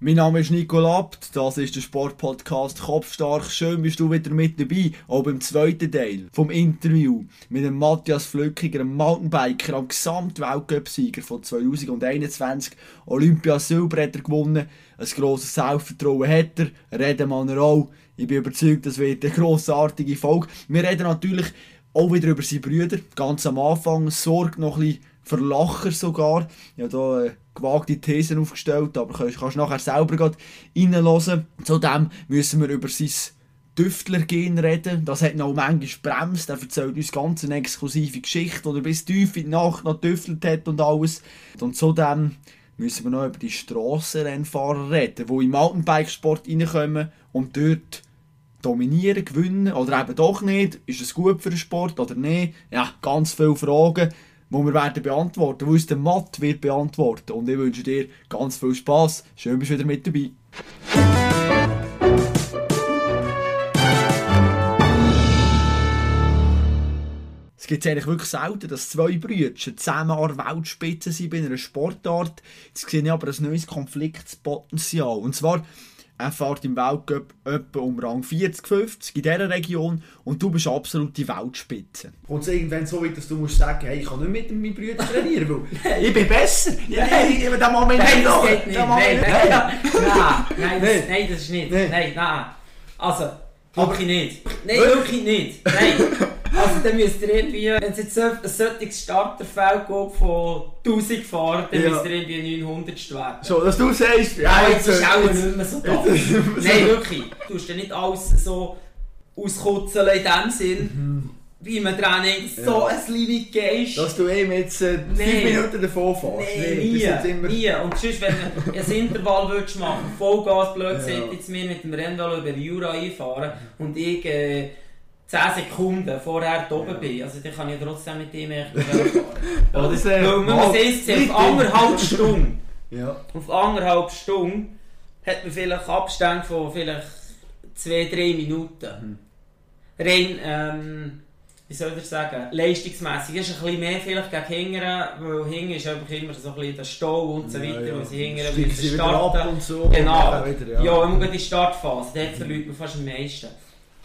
Mein Name ist Nico Lapt, das ist der Sportpodcast Kopfstark. Schön bist du wieder mit dabei, auch beim zweiten Teil vom Interview mit dem Matthias Flückiger, einem Mountainbiker, am Gesamtweltcup-Sieger von 2021, Olympia Silber hat er gewonnen, ein grosses Selbstvertrauen hat er, reden wir auch. Ich bin überzeugt, das wird eine grossartige Folge. Wir reden natürlich auch wieder über seine Brüder, ganz am Anfang, sorgt noch ein bisschen für Lacher sogar. Habe hier äh, gewagte Thesen aufgestellt, aber kannst, kannst nachher selber reinhören. Zudem müssen wir über sein Düftlergehen reden. Das hat noch manchmal bremst. Er erzählt uns ganz eine exklusive Geschichte, oder bis tief in die Nacht noch düftelt hat und alles. Und zudem müssen wir noch über die Strassenrennfahrer reden, die im Mountainbikesport reinkommen und dort dominieren, gewinnen oder eben doch nicht. Ist es gut für den Sport oder nicht? Ja, ganz viele Fragen die wir werden beantworten, wo uns der Matt wird beantworten. Und ich wünsche dir ganz viel Spass. Schön, bist du wieder mit dabei. Es gibt eigentlich wirklich selten, dass zwei Brüder zusammen an der Weltspitze sind bei einer Sportart. Jetzt sehe ich aber ein neues Konfliktpotenzial. Und zwar er fährt im Weltcup etwa um Rang 40, 50 in dieser Region und du bist absolut die Weltspitze. Und es irgendwann so weit, dass du musst sagen, hey, ich kann nicht mit meinen Brüdern trainieren, weil ich bin besser. Ja, nein, Moment nein, das geht nicht. Nein, nein, nein, nein, nein, nein, das ist nicht. Nein, nein. Also, wirklich nicht. Nein, wirklich nicht. Nein. Also dann müsst ihr irgendwie, wenn es jetzt ein solches Starterfeld gibt von 1000 Fahrern, dann ja. müsst ihr irgendwie 900 werden. So, dass du sagst, ja, ja jetzt ist auch nicht mehr so da. Nein, wirklich. Du tust ja nicht alles so auskutzeln in dem Sinn. Mhm. Wie man Training so ein Limit gehst. Dass du eben jetzt äh, nee. Minuten davor fährst. Nee, nee nie, nie. Und sonst, wenn du ein Intervall würdest machen, Vollgas blöd ja. jetzt mir mit dem Rennvelo über Jura einfahren und ich... Äh, 10 Sekunden vorher oben bin, also dann kann ich trotzdem mit ihm echt. Oder? ja, Weil man muss erst sehen, auf anderthalb Stunden, ja. auf anderthalb Stunden hat man vielleicht Abstände von vielleicht 2-3 Minuten. Mhm. Rein, ähm, wie soll ich sagen, leistungsmässig ist ein bisschen mehr vielleicht gegen Hingern, weil Hingern ist einfach immer so ein bisschen der Stau und so weiter, ja, ja. weil sie Hingern müssen starten. Und so genau, und wieder, ja. ja, immer die Startphase, dort verliert man fast am meisten.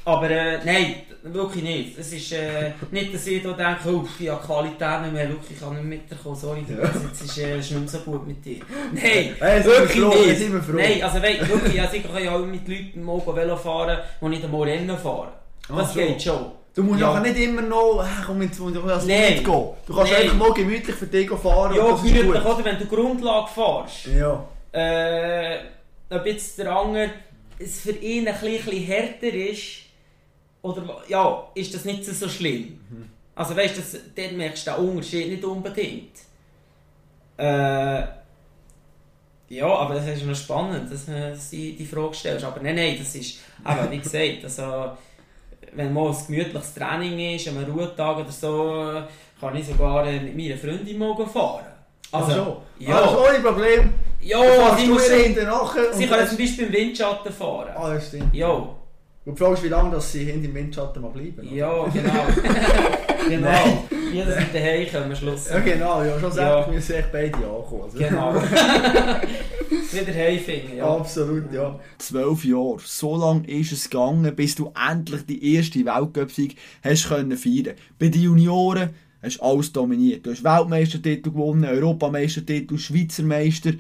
Aber äh, nein, wirklich nicht. Es ist äh, nicht, dass ich da denke, oh, ich habe Qualität nicht mehr, wirklich, ich kann nicht mitkommen, sorry, ja. jetzt ist es äh, nicht so gut mit dir. Nein, hey, wirklich froh, nicht. Nein, also weißt, wirklich, also ich kann ja auch mit Leuten mal Velo fahren, die nicht einmal Rennen fahren. Das Ach, geht schon. Du musst ja. nicht immer noch, äh, komm jetzt, du kannst nee. mitgehen. Du kannst nee. einfach mal gemütlich für dich fahren. Ja, gemütlich, oder wenn du Grundlage fährst. Ja. Äh, ob jetzt der andere es für ihn ein bisschen härter ist, oder ja, ist das nicht so schlimm? Mhm. Also weißt du, dann merkst du den Unterschied nicht unbedingt. Äh, ja, aber das ist noch spannend, dass du die, die Frage stellst. Aber nein, nein, das ist, aber wie gesagt, also, wenn mal ein gemütliches Training ist, an einem Ruhetag oder so, kann ich sogar mit meiner Freundin morgen fahren. Also, also ja. Also ohne Problem. Ja, sie muss hinterher. Sie kann zum Beispiel im Windschatten fahren. Ah, das stimmt. Ja. Du fragst, wie lange dass sie hinter dem Windschatten mal bleiben. Oder? Ja, genau. genau. Jeder sind daheim kommen, Schluss. Ja, genau. Ja, schlussendlich ja. müssen echt beide ankommen. Also. Genau. Wieder heimfinden, ja. Absolut, ja. Zwölf Jahre. So lange ist es gegangen, bis du endlich die erste Weltcup-Sieg hast können feiern. Bei den Junioren hast du alles dominiert. Du hast Weltmeistertitel gewonnen, Europameistertitel, Schweizer Meister.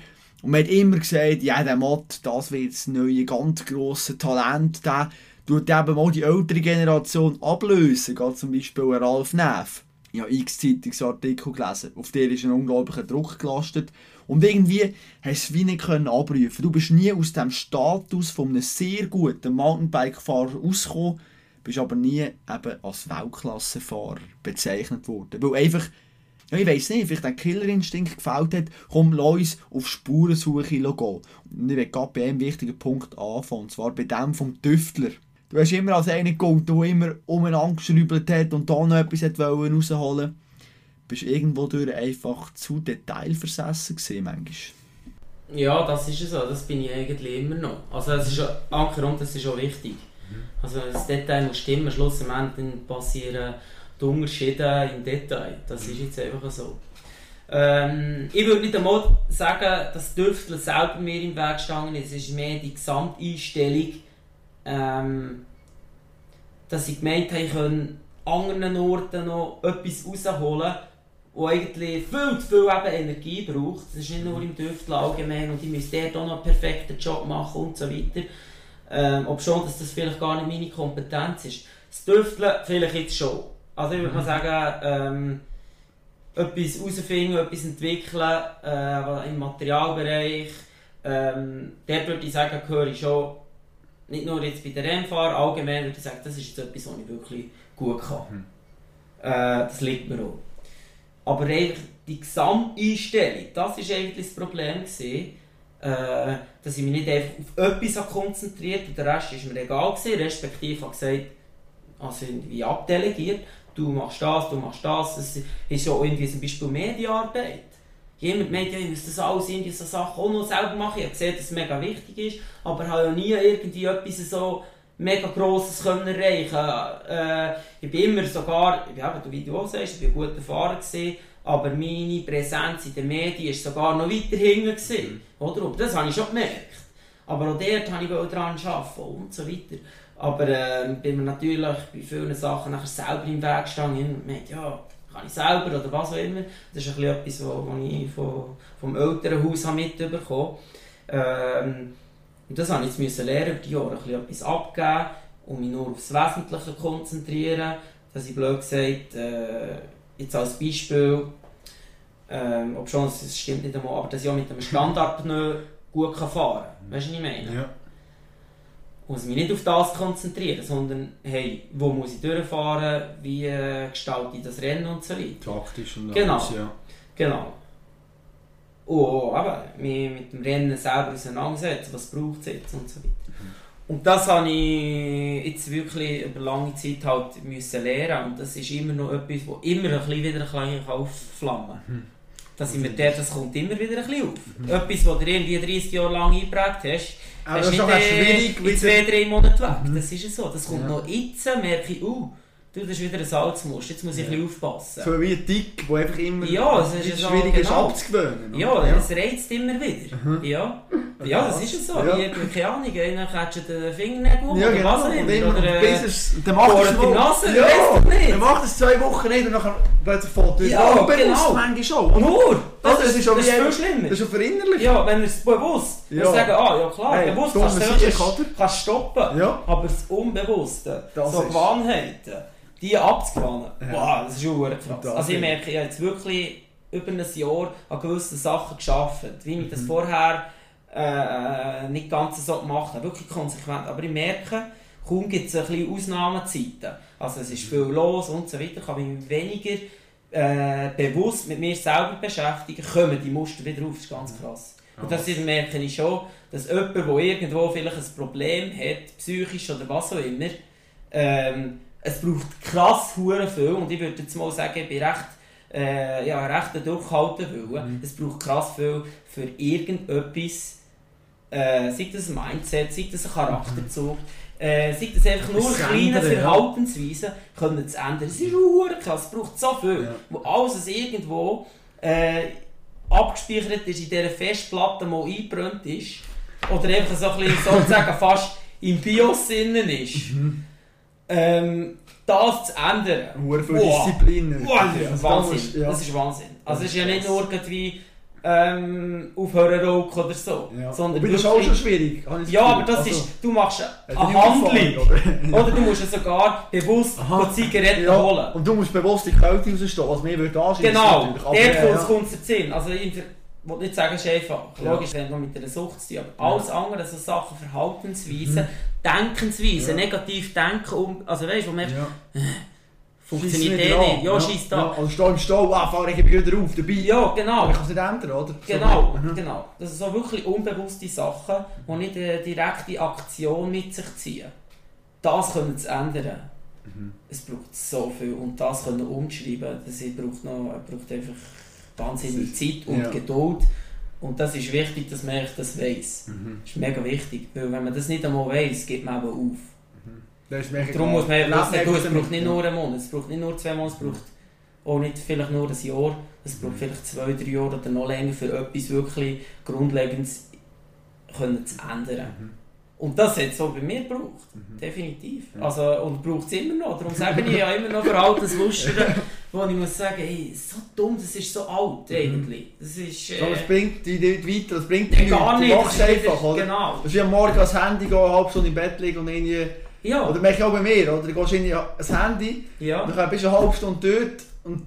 Und man hat immer gesagt, ja, der Matt, das wird das neue, ganz grosse Talent. Der tut eben mal die ältere Generation ablösen. Gerade zum Beispiel Ralf Neff. Ich habe x Zeitungsartikel gelesen. Auf der ist ein unglaublicher Druck gelastet. Und irgendwie hast du es wie nicht abrufen Du bist nie aus dem Status von einem sehr guten Mountainbike-Fahrer rausgekommen, bist aber nie eben als Weltklassefahrer bezeichnet worden. Weil einfach, ja, ich weiss nicht, vielleicht ein Killerinstinkt gefällt hat, komm, lass auf Spurensuche gehen. Und ich will gerade bei einem wichtigen Punkt anfangen, und zwar bei dem vom Tüftler. Du hast immer als einer geholt, der immer umeinander geschrübelt hat und da noch etwas rausholen wollte. Du bist irgendwo durch einfach zu detailversessen gewesen, manchmal. Ja, das ist so. Das bin ich eigentlich immer noch. Also es ist Anker und das ist auch wichtig. Mhm. Also das Detail muss stimmen. Schlussendlich passieren die Unterschiede im Detail. Das ist jetzt einfach so. Ähm, ich würde nicht einmal sagen, dass Düftel selber mir im Weg gestanden ist. Es ist mehr die Gesamteinstellung, ähm, dass ich gemeint habe, ich kann anderen Orten noch etwas rausholen, wo eigentlich viel zu viel eben Energie braucht. Das ist nicht nur im Düftel allgemein und ich müsste dort auch noch einen perfekten Job machen und so weiter. Ähm, ob schon, dass das vielleicht gar nicht meine Kompetenz ist. Das Düfteln vielleicht jetzt schon. Also ich würde mal sagen, ähm, etwas herausfinden, etwas entwickeln äh, im Materialbereich. Ähm, dort würde ich sagen, gehöre ich schon, nicht nur jetzt bei den Rennfahrern, allgemein würde ich sagen, das ist jetzt etwas, was ich wirklich gut kann. Mhm. Äh, das liegt mir auch. Aber eigentlich die Gesamteinstellung, das war eigentlich das Problem. Gewesen, äh, dass ich mich nicht einfach auf etwas konzentriert und der Rest war mir egal. Gewesen, respektive habe gesagt, also irgendwie abdelegiert du machst das, du machst das. Es ist ja irgendwie zum Beispiel Medienarbeit. Jemand meint, ja, ich muss das alles in diese Sachen auch noch selber machen. Ich habe gesehen, dass es mega wichtig ist, aber ich habe ja nie irgendwie etwas so mega grosses können erreichen äh, Ich bin immer sogar, ja, wie du auch sagst, ich bin gut erfahren gewesen, aber meine Präsenz in den Medien war sogar noch weiter hinten. Oder? Und das habe ich schon gemerkt. Aber auch dort habe ich daran arbeiten und so weiter. Aber äh, bin mir natürlich bei vielen Sachen nachher selber im Weg gestanden und meinte, ja, kann ich selber oder was auch immer. Das ist ein etwas, was ich von, vom Elternhaus mitbekommen habe. Ähm, das habe ich jetzt lernen über die Jahre, ein etwas abgeben und mich nur aufs Wesentliche konzentrieren. Dass ich blöd gesagt, äh, jetzt als Beispiel, ähm, ob schon, es stimmt nicht einmal, aber dass ich auch mit einem Standardpneu gut fahren kann. Weißt du, was ich meine? Ja muss mich nicht auf das konzentrieren, sondern hey, wo muss ich durchfahren, wie äh, gestalte ich das Rennen und so weiter. Taktisch und genau. alles, ja. Genau. Und aber mich mit dem Rennen selber auseinandersetzen, was braucht es jetzt und so weiter. Mhm. Und das habe ich jetzt wirklich über lange Zeit halt müssen lernen und das ist immer noch etwas, wo immer ein bisschen wieder ein bisschen aufflammen kann. Mhm. Dass ich mir der, das kommt immer wieder ein bisschen auf. Mhm. Etwas, was du irgendwie 30 Jahre lang eingeprägt hast, aber das ist doch schwierig. In zwei, drei Monaten weg. Mhm. Das ist so. Das kommt ja. noch jetzt, merke ich, uh, du, das ist wieder ein Salzmust, jetzt muss ich ja. ein bisschen aufpassen. So wie ein Dick, der einfach immer ja, es ist so, schwierig ist genau. abzugewöhnen. Ja, ja, das reizt immer wieder. Mhm. Ja. ja, das ist so. Ja. Wie, keine Ahnung, einer catcht den Fingernägel ja, oder genau. was auch immer. Oder, äh, dann macht er die Nase, ja, nicht. Dann macht es zwei Wochen nicht und dann plötzlich fällt er ja, unbewusst genau. manchmal schon. Nur! Das, das, ist, ist, das ist viel schlimmer. Das ist verinnerlich. Ja, wenn er es bewusst ja. sagen, ah ja klar, hey, bewusst kannst du kannst stoppen. Ja. Aber das Unbewusste, das so Gewohnheiten, die abzugewöhnen, ja. wow, das ist schon krass. Also ich merke, ich habe jetzt wirklich über ein Jahr an gewissen Sachen geschafft, wie ich das mhm. vorher äh, nicht ganz so gemacht habe, wirklich konsequent. Aber ich merke, kaum gibt es ein bisschen Ausnahmezeiten. Also es ist viel los und so weiter, ich habe mich weniger äh, bewusst mit mir selber beschäftigen, kommen die Muster wieder auf. Das ist ganz krass. Und das merke ich schon, dass jemand, der irgendwo vielleicht ein Problem hat, psychisch oder was auch immer, ähm, es braucht krass viel und ich würde jetzt mal sagen, ich bin recht, äh, ja, recht durchhalten wollen. Mhm. Es braucht krass viel für irgendetwas, äh, sei das ein Mindset, sei das ein Charakterzug, mhm äh, sei das einfach nur kleine Verhaltensweisen, ja. können zu ändern. Es ist krass, es braucht so viel. Ja. Wo alles irgendwo äh, abgespeichert ist, in dieser Festplatte mal eingebrannt ist, oder einfach so ein bisschen, sozusagen fast im BIOS innen ist. Mhm. Ähm, das zu ändern. Nur für wow. Disziplin. Wow, das, ist Wahnsinn. Ja. das ist Wahnsinn. Also es ist ja nicht nur irgendwie ähm, aufhören rauchen oder so. Ja. Sondern aber das ist auch schon schwierig. Ja, aber das also, ist, du machst eine Handlung. Oder? oder? du musst ja sogar bewusst Zigaretten ja. holen. Und du musst bewusst die Kälte rausstehen, was mir würde anschließen. Genau, dort ja, kommt es ja. Sinn. Also ich will nicht sagen, es ist einfach. Logisch, wenn du mit einer Sucht zu tun aber alles andere, so Sachen, Verhaltensweisen, mhm. Denkensweisen, negativ denken, um, also weißt du, wo man Funktioniert eh nicht. Ja, ja scheiß da. Ja, also steh im Stau, ah, fahre ich wieder auf, dabei. Ja, genau. Aber ich kann es nicht ändern, oder? Genau, so, genau. Das sind so wirklich unbewusste Sachen, die nicht eine direkte Aktion mit sich ziehen. Das können sie ändern. Mhm. Es braucht so viel und das können umschreiben, das braucht, noch, braucht einfach wahnsinnig Zeit und ja. Geduld. Und das ist wichtig, dass man das weiß. Mhm. Das ist mega wichtig, weil wenn man das nicht einmal weiß, geht man eben auf. Darum muss man wissen, es braucht nicht nur einen Monat, es braucht nicht nur zwei Monate, es braucht auch nicht vielleicht nur ein Jahr, es braucht vielleicht zwei, drei Jahre oder noch länger für etwas wirklich Grundlegendes können zu ändern. Mhm. Und das hat es auch bei mir gebraucht, Mhm. definitiv. Ja. Also, und braucht es immer noch. Darum sage ich ja immer noch für altes Lustern, wo ich muss sagen, hey, so dumm, das ist so alt eigentlich. Das ist... Äh, Aber es bringt dich nicht weiter, es bringt ja, dich gar nichts. nicht. Du machst Das ist einfach, wieder- oder? Genau. Das ist wie am Morgen ans Handy gehen, halb Stunde im Bett liegen und irgendwie... Ja, Oder merke ich auch bei mir, oder? Du gehst in ans Handy, ja. dann bist du eine halbe Stunde dort und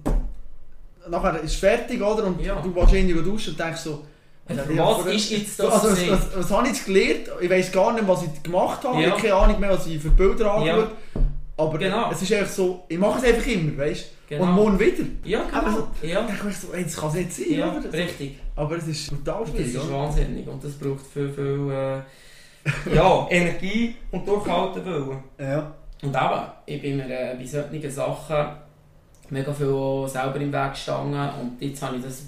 nachher ist es fertig, oder? Und Ja. du gehst irgendwie duschen und denkst so... Ja, ja, was ist jetzt das Also, was, was, was habe ich jetzt gelernt? Ich weiß gar nicht, was ich gemacht habe. Ja. Ich habe keine Ahnung mehr, was ich für Bilder angeschaut Aber Genau. es ist einfach so, ich mache es einfach immer, weißt du? Genau. Und morgen wieder. Ja, Aber genau. so- Ja, Dann denke ich so, ey, das kann es nicht sein, ja oder? richtig. Aber es ist brutal Das schwierig, ist oder? wahnsinnig und das braucht viel, viel äh, ja, Energie und durchhalten wollen. Ja. Und eben, ich bin mir äh, bei solchen Sachen mega viel selber im Weg gestanden und jetzt habe ich das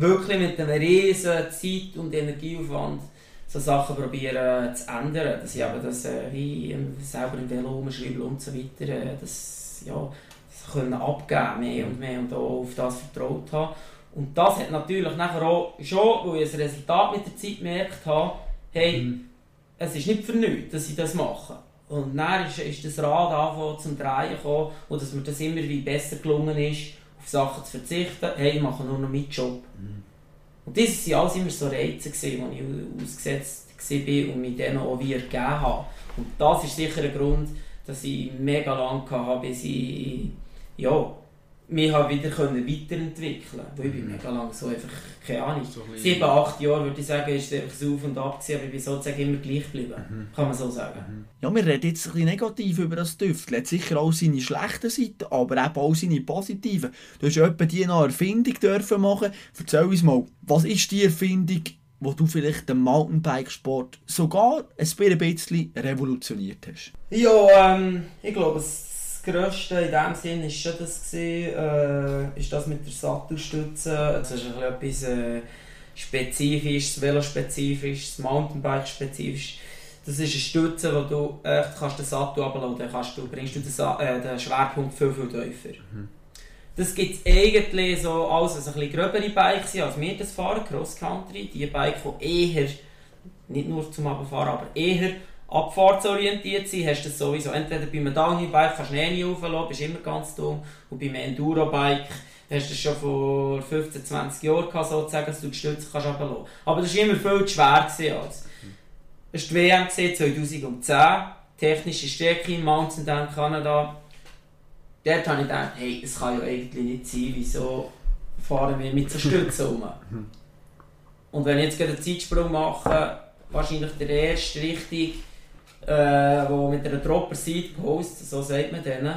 wirklich mit einem riesen Zeit- und Energieaufwand so Sachen probieren zu ändern, dass ich eben das äh, wie selber im Velo umschreiben und so weiter, äh, das, ja, das können abgeben mehr und mehr und auch auf das vertraut haben. Und das hat natürlich nachher auch schon, weil ich ein Resultat mit der Zeit gemerkt habe, hey, Mhm. es ist nicht für nichts, dass ich das mache. Und dann ist, ist das Rad angefangen zum Drehen gekommen und dass mir das immer wie besser gelungen ist, Sachen zu verzichten. Hey, ich mache nur noch meinen Job. Und das waren alles immer so Reize, die ich ausgesetzt war und mich denen auch wie ergeben habe. Und das ist sicher ein Grund, dass ich mega lange hatte, bis ich ja, mich habe wieder können weiterentwickeln konnte. Weil ich bin mega lange so einfach, keine Ahnung, So sieben, acht Jahre würde ich sagen, ist es einfach so auf und ab gewesen, aber ich bin sozusagen immer gleich geblieben. Kann man so sagen. Ja, wir reden jetzt ein bisschen negativ über das Düftel. Er hat sicher auch seine schlechten Seiten, aber eben auch seine positiven. Du hast etwa die noch Erfindung dürfen machen. Erzähl uns mal, was ist die Erfindung, wo du vielleicht den Mountainbikesport sogar ein bisschen revolutioniert hast? Ja, ähm, ich glaube, das Grösste in dem Sinn war schon das, gewesen, äh, ist das mit der Sattelstütze. Das ist ein bisschen etwas äh, Spezifisches, Velospezifisches, Mountainbike-spezifisch. Das ist eine Stütze, wo du echt kannst den Sattel dann kannst du, bringst du den, Sa äh, den Schwerpunkt viel, viel tiefer. Das gibt es eigentlich so als ein bisschen gröbere Bikes sind, als wir das fahren, Cross-Country. Die Bikes, die eher, nicht nur zum Abfahren, aber eher abfahrtsorientiert sind, hast du das sowieso. Entweder bei einem Downhill-Bike kannst du eh nicht rauflassen, bist immer ganz dumm. Und bei einem Enduro-Bike hast du das schon vor 15, 20 Jahren gehabt, sozusagen, dass du die Stütze kannst runterlassen. Aber das war immer viel zu schwer. Gewesen, als. Es war die WM gewesen, 2010, technische Strecke in Mountain Down, Kanada. Dort habe ich gedacht, hey, es kann ja eigentlich nicht sein, wieso fahren wir mit so Stützen rum. Und wenn ich jetzt gerade einen Zeitsprung mache, wahrscheinlich der erste richtig, äh, wo mit einer Dropper Seed Post, so sagt man denen,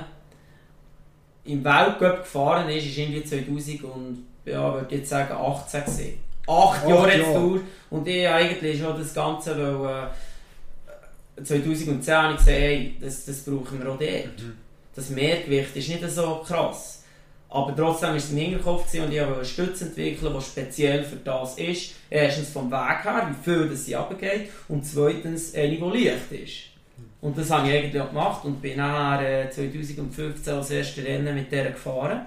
im Weltcup gefahren ist, ist irgendwie 2000 und ja, würde jetzt sagen 18 gewesen. Acht Acht Jahre jetzt durch und ich eigentlich schon das Ganze, weil äh, 2010 habe ich gesagt, hey, das, das brauchen wir auch dort. Das Mehrgewicht ist nicht so krass. Aber trotzdem war es im Hinterkopf gewesen und ich wollte eine Stütze entwickeln, die speziell für das ist. Erstens vom Weg her, wie viel das sie runtergeht und zweitens eine, die leicht ist. Und das habe ich eigentlich auch gemacht und bin nachher äh, 2015 als erstes Rennen mit der gefahren.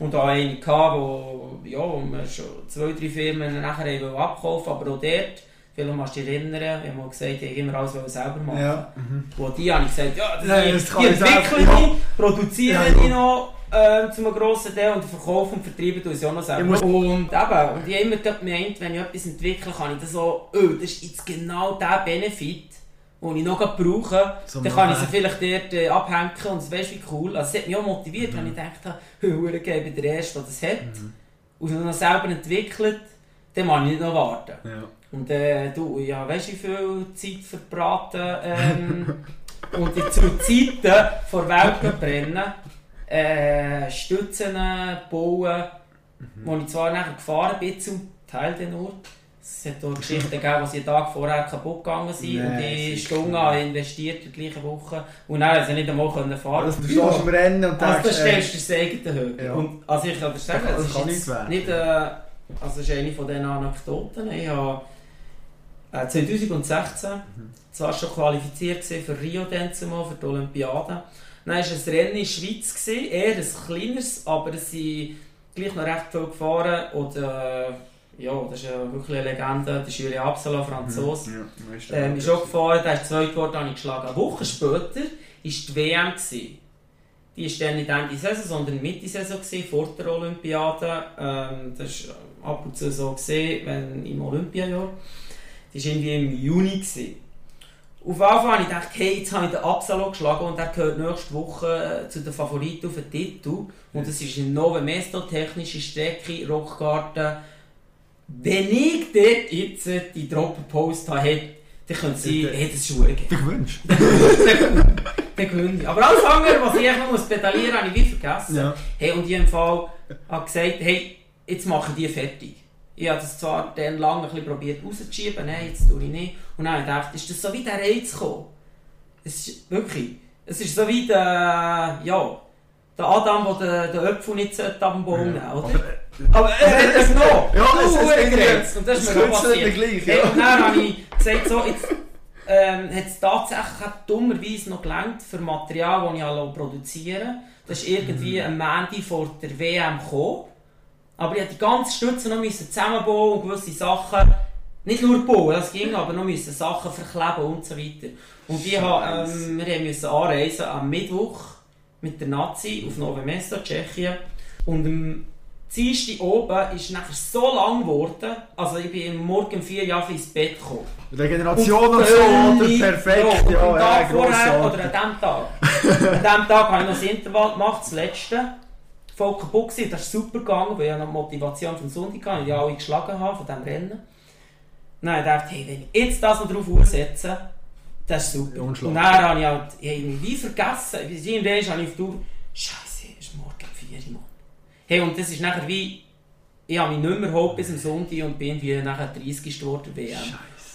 Und da eine gehabt, wo, ja, wo wir schon zwei, drei Firmen nachher haben abkaufen aber auch dort, vielleicht kannst du dich erinnern, wir haben mal gesagt, ich immer alles selber machen. Ja. Wo die habe ich gesagt, ja, das, die, das die ich selber, entwickeln ja. die, produzieren Ja, ja. die noch ähm, zu einem grossen Teil und Verkauf und Vertrieben tun sie auch noch selber. Ich und eben, und ich habe immer gemeint, wenn ich etwas entwickle, kann ich das so, oh, das ist jetzt genau der Benefit, den ich noch brauche, So dann kann ich sie vielleicht dort äh, abhängen und das wie cool. Also es hat mich auch motiviert, Mhm. wenn ich dachte, ich bin der Erste, der das hat. Und wenn noch selber entwickelt, dann muss ich nicht noch warten. Ja. Und äh, du, ja, weißt du, wie viel Zeit verbraten ähm, und in zu Zeiten vor Weltcuprennen äh, Stützen bauen, wo ich zwar nachher gefahren bin, zum Teil den Ort. Es hat auch Geschichten gegeben, wo sie einen Tag vorher kaputt gegangen sind und Nee, die sicher Stunden ich investiert in der gleichen Woche und dann haben sie nicht einmal können fahren Also, du stehst im Rennen und also denkst, da äh, stellst du das eigene Höhe. Ja. Und, also ich kann dir sagen, Das das, ist nicht nicht, äh, also das ist eine von diesen Anekdoten. Ich habe äh, 2016 zwar schon qualifiziert für Rio zumal, für die Olympiade, Dann war ein Rennen in der Schweiz, gewesen, eher ein kleineres, aber es sind gleich noch recht viel gefahren. Und, äh, ja, das ist ja wirklich eine Legende, der ist Julien Absalon, Franzose. Ja, weißt du, Ähm, ist auch gefahren, der ist zweit geworden, habe ich geschlagen. Eine Woche später war die WM. Gewesen. Die war dann nicht Ende Saison, sondern Mitte Saison, gewesen, vor der Olympiade. Ähm, das war ab und zu so, gewesen, wenn im Olympiajahr. Die war irgendwie im Juni. Gewesen. Auf Fall habe ich gedacht, hey, jetzt habe ich den Absalon geschlagen und er gehört nächste Woche äh, zu den Favoriten auf den Titel. Und es ist eine Nove Mesto, technische Strecke, Rockgarten. Wenn ich dort jetzt die Dropper-Post habe, dann könnte sie, hey, das ist schwierig. Ich gewünscht. Dann gewinne ich. Aber alles andere, was ich einfach muss pedalieren habe ich wie vergessen. Ja. Hey, und ich im Fall habe gesagt, hey, jetzt mache ich die fertig. Ich habe das zwar dann lange ein probiert rauszuschieben, nein, jetzt tue ich nicht. Und dann habe ich gedacht, ist das so wie der Reiz gekommen? Es ist wirklich, es ist so wie der, ja, der Adam, der den, Apfel nicht am Baum nehmen oder? Aber er hat es noch! Ja, es- es- gereizt. Und das ist mir kürzelt passiert. gleich, ja. und dann habe ich gesagt, so, jetzt ähm, hat es tatsächlich dummerweise noch gelangt für Material, das ich produzieren Das ist irgendwie Mhm. ein Mandy vor der WM gekommen. Aber ich musste die ganze Stütze noch müssen zusammenbauen und gewisse Sachen, nicht nur bauen, das ging, aber noch müssen Sachen verkleben und so weiter. Und ich habe, ähm, wir haben müssen anreisen am Mittwoch mit der Nazi auf Nove Mesto, Tschechien. Und am Dienstag oben ist nachher so lang geworden, also ich bin morgen um vier Jahre ins Bett gekommen. Regeneration und so, oder? Perfekt, ja. ja, vorher oder an diesem Tag. an diesem Tag habe ich noch das Intervall gemacht, das letzte. Voll kaputt gewesen. Das ist super gegangen, weil ich noch die Motivation vom Sonntag hatte, die ich alle geschlagen habe von diesem Rennen. Dann habe ich gedacht, hey, wenn ich jetzt das noch drauf aussetze, das ist super. Und dann habe ich halt ich irgendwie wie vergessen, irgendwann habe ich auf die Tour, Scheiße, es ist morgen 4 Uhr, Mann. Hey, und das ist nachher wie, ich habe mich nicht mehr geholt bis am Sonntag und bin wie nachher 30 geworden WM.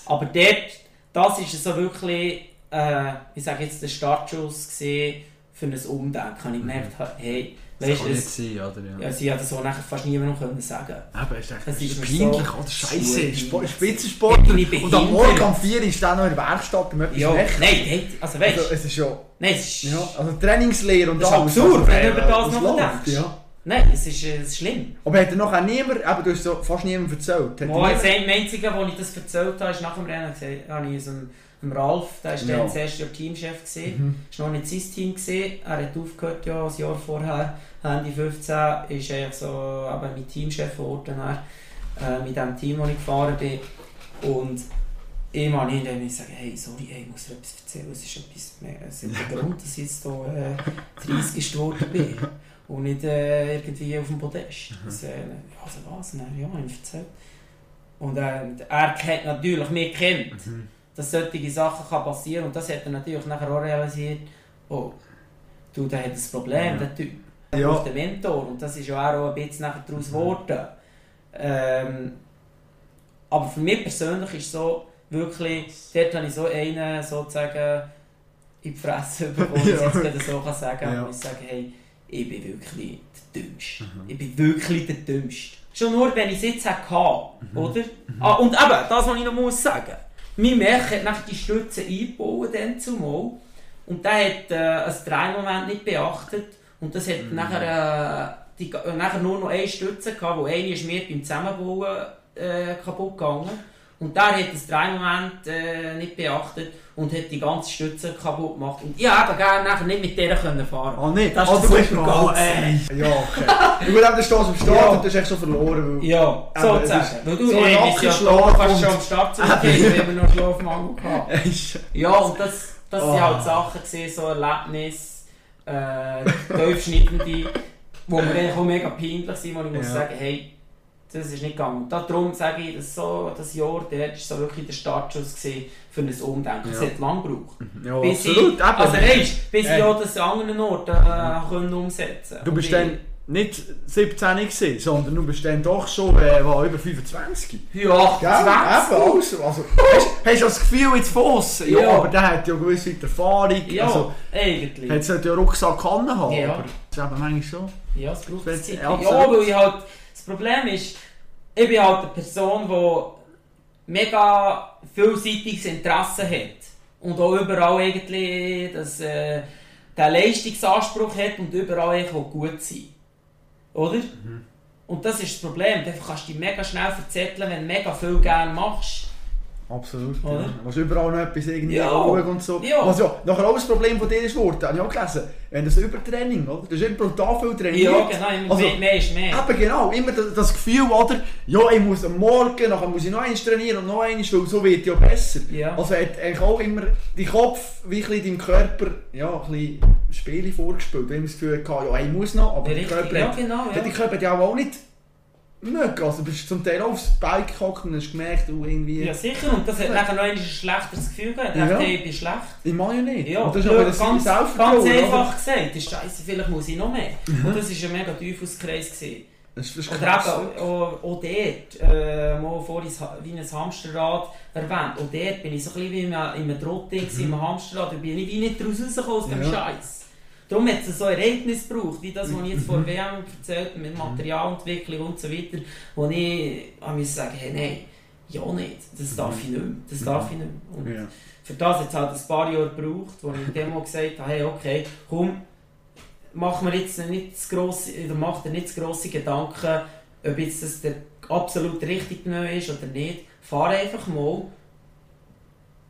Aber dort, das ist so wirklich, äh, ich sage jetzt, der Startschuss gesehen für ein Umdenken. Ich gemerkt habe, hey, weißt kann du, nicht es- sein, oder? Ja. ja, sie hat das so nachher fast niemandem können sagen. Aber es ist echt ist mir peinlich, so oder? Scheiße. Spo- Spitzensportler. Und am. Morgen um 4 Uhr ist dann noch in der Werkstatt um etwas Ja, nein, also weißt du, Also, es ist ja, nein, es ist, ja, also Trainingslehre und Das ist alles. absurd, wenn über das es noch läuft, denkst. Ja. Nein, es ist, äh, es ist schlimm. Aber hat er noch niemand, eben, du hast so fast niemandem erzählt. Hat niemand- das einzige, wo ich das erzählt habe, ist nach dem Rennen, habe ich es dem, Ralf, der war Ja. dann das erste Jahr Teamchef, gewesen. ist noch nicht sein Team gewesen. er hat aufgehört ja, ein Jahr vorher, Ende 15, ist er so eben mein Teamchef geworden, dann, äh, mit dem Team, das ich gefahren bin. Und ich habe hinterher müssen sagen, hey, sorry, hey, ich muss dir etwas erzählen, es ist etwas mehr, es ist der Grund, dass ich jetzt hier äh, 30 geworden bin und nicht äh, irgendwie auf dem Podest. Das, äh, also was? Nein, ja, habe ich erzählt. Und äh, er kennt natürlich, mich kennt, dass solche Sachen kann passieren und das hat er natürlich nachher auch realisiert, oh, du, der hat ein Problem, Ja. der Typ. Er Ja. einen Mentor und das ist ja auch ein bisschen nachher daraus geworden. Ähm, aber für mich persönlich ist so, wirklich, dort habe ich so einen sozusagen in die Fresse bekommen, wenn ich es Ja. jetzt so kann sagen Ja. und ich sage, hey, ich bin wirklich der Dümmste. Ich bin wirklich der Dümmste. Schon nur, wenn ich es jetzt hatte, oder? Ah, und eben, das, was ich noch muss sagen mein Merk hat nachher die Stütze eingebaut, dann zumal. Und der hat äh, ein Drehmoment nicht beachtet. Und das hat nachher, äh, die, äh, nachher nur noch eine Stütze gehabt, wo eine ist mir beim Zusammenbauen äh, kaputt gegangen. Und der hat das Drehmoment äh, nicht beachtet und hat die ganze Stütze kaputt gemacht. Und ich habe gerne nachher nicht mit der können fahren. Ah, nicht? Das ah, ist du bist super noch. geil. ey. Ja, okay. Und gut, eben, du stehst am Start Ja. und du hast echt schon verloren. Weil Ja, sozusagen. ist Weil du so hey, bist ja fast schon am Start zu gehen, wenn wir noch Schlafmangel gehabt Ey, sch- Ja, und das, das sind Oh. halt Sachen, gewesen, so Erlebnisse, äh, die mir eigentlich auch mega peinlich sind, wo ich muss Ja. sagen, hey, das ist nicht gegangen. Und darum sage ich, dass so, das Jahr dort war so wirklich der Startschuss für ein Umdenken. Es Ja. hat lange gebraucht. Ja, bis absolut. Ich, also weißt, bis ich auch das an anderen Orten äh, können umsetzen Du bist dann nicht 17 gewesen, sondern du bist dann doch schon äh, über 25. Ja, Gell? 20. Eben, also, also, hast, hast du das Gefühl jetzt Foss? Ja, Ja. aber der hat ja gewisse Erfahrung. Ja, Also, eigentlich. hat ja Rucksack haben, Ja. aber das ist eben manchmal so. Ja, es braucht Zeit. ja, weil ich halt, das Problem ist, ich bin halt eine Person, die mega vielseitiges Interesse hat. Und auch überall eigentlich das, äh, den Leistungsanspruch hat und überall eigentlich gut sein Oder? Mhm. Und das ist das Problem. Du kannst dich mega schnell verzetteln, wenn du mega viel gerne machst. Absolut. Oder? Ja. Du musst überall noch etwas irgendwie Ja. schauen und so. Ja. Was ja nachher auch das Problem von dir ist geworden, habe ich auch gelesen. Wenn das Übertraining, oder? Du hast immer brutal viel trainiert. Ja, genau, immer Also- mehr, ist mehr. Eben genau, immer das, das Gefühl, oder? Ja, ich muss am Morgen, nachher muss ich noch eins trainieren und noch eins, weil so wird ja besser. Ja. Also hat eigentlich auch immer dein Kopf, wie ein deinem Körper, ja, ein bisschen Spiele vorgespielt. Du hast das Gefühl gehabt, ja, ich muss noch, aber Ja, der. Körper Ja, hat, genau, ja. der Körper hat ja auch nicht mögen. Also du bist zum Teil auch aufs Bike gehockt und hast gemerkt, du irgendwie... Ja, sicher. Und das hat nachher noch ein schlechteres Gefühl gegeben. Ja. Hey, ich bin schlecht. Ich mag ja nicht. Ja, und das ist aber das ganz, ganz einfach gesagt. Das ist scheiße, vielleicht muss ich noch mehr. Und das war ein mega Teufelskreis. Gewesen. Das ist, Oder eben auch, auch dort, äh, mal vorhin wie ein Hamsterrad erwähnt, auch dort bin ich so ein bisschen wie in einem, in einem Trotting, mhm. in einem Hamsterrad, da bin ich nicht raus rausgekommen aus dem Ja. Scheiß. Darum hat es so ein Ereignis gebraucht, wie das, was ich jetzt Mhm. vor WM erzählt habe, mit Materialentwicklung und so weiter, wo ich mir sagen, hey, nein, ja nicht, das darf ich nicht mehr, das darf ich nicht mehr. Und für das hat es halt ein paar Jahre gebraucht, wo ich dem mal gesagt habe, hey, okay, komm, mach mir jetzt nicht zu grosse, oder mach dir nicht zu grosse Gedanken, ob jetzt das der absolut richtig neu ist oder nicht. Fahr einfach mal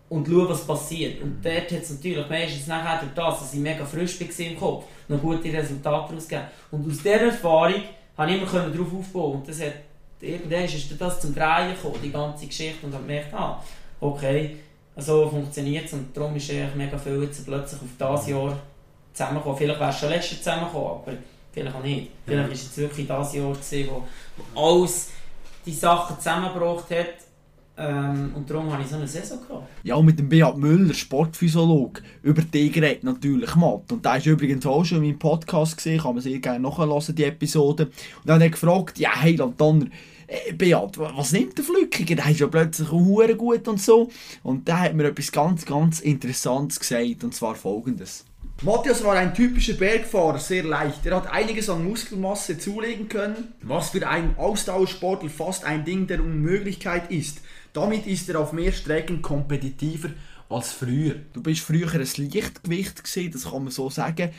und schau, was passiert. Und dort hat es natürlich meistens nachher durch das, dass ich mega frisch war im Kopf, noch gute Resultate daraus gegeben. Und aus dieser Erfahrung konnte ich immer darauf aufbauen. Und das hat, irgendwann ist das zum Drehen gekommen, die ganze Geschichte, und habe gemerkt, ah, okay, so funktioniert es. Und darum ist eigentlich mega viel jetzt plötzlich auf das Jahr zusammengekommen. Vielleicht wäre es schon letztes Jahr zusammengekommen, aber vielleicht auch nicht. Vielleicht war es wirklich das Jahr, gewesen, wo alles die Sachen zusammengebracht hat. Ähm, und darum hatte ich so eine Saison gehabt. Ja, und mit dem Beat Müller, Sportphysiologe, über die geredet natürlich Matt. Und der ist übrigens auch schon in meinem Podcast gesehen, kann man sehr gerne nachhören, die Episode. Und dann hat er gefragt, ja, hey, Donner, äh, Beat, was nimmt der Flückiger? Der ist ja plötzlich auch hure gut und so. Und der hat mir etwas ganz, ganz Interessantes gesagt, und zwar folgendes. Matthias war ein typischer Bergfahrer, sehr leicht. Er hat einiges an Muskelmasse zulegen können, was für einen Ausdauersportler fast ein Ding der Unmöglichkeit ist. Damit ist er auf mehr Strecken kompetitiver als früher. Du bist früher ein Leichtgewicht gewesen, das kann man so sagen.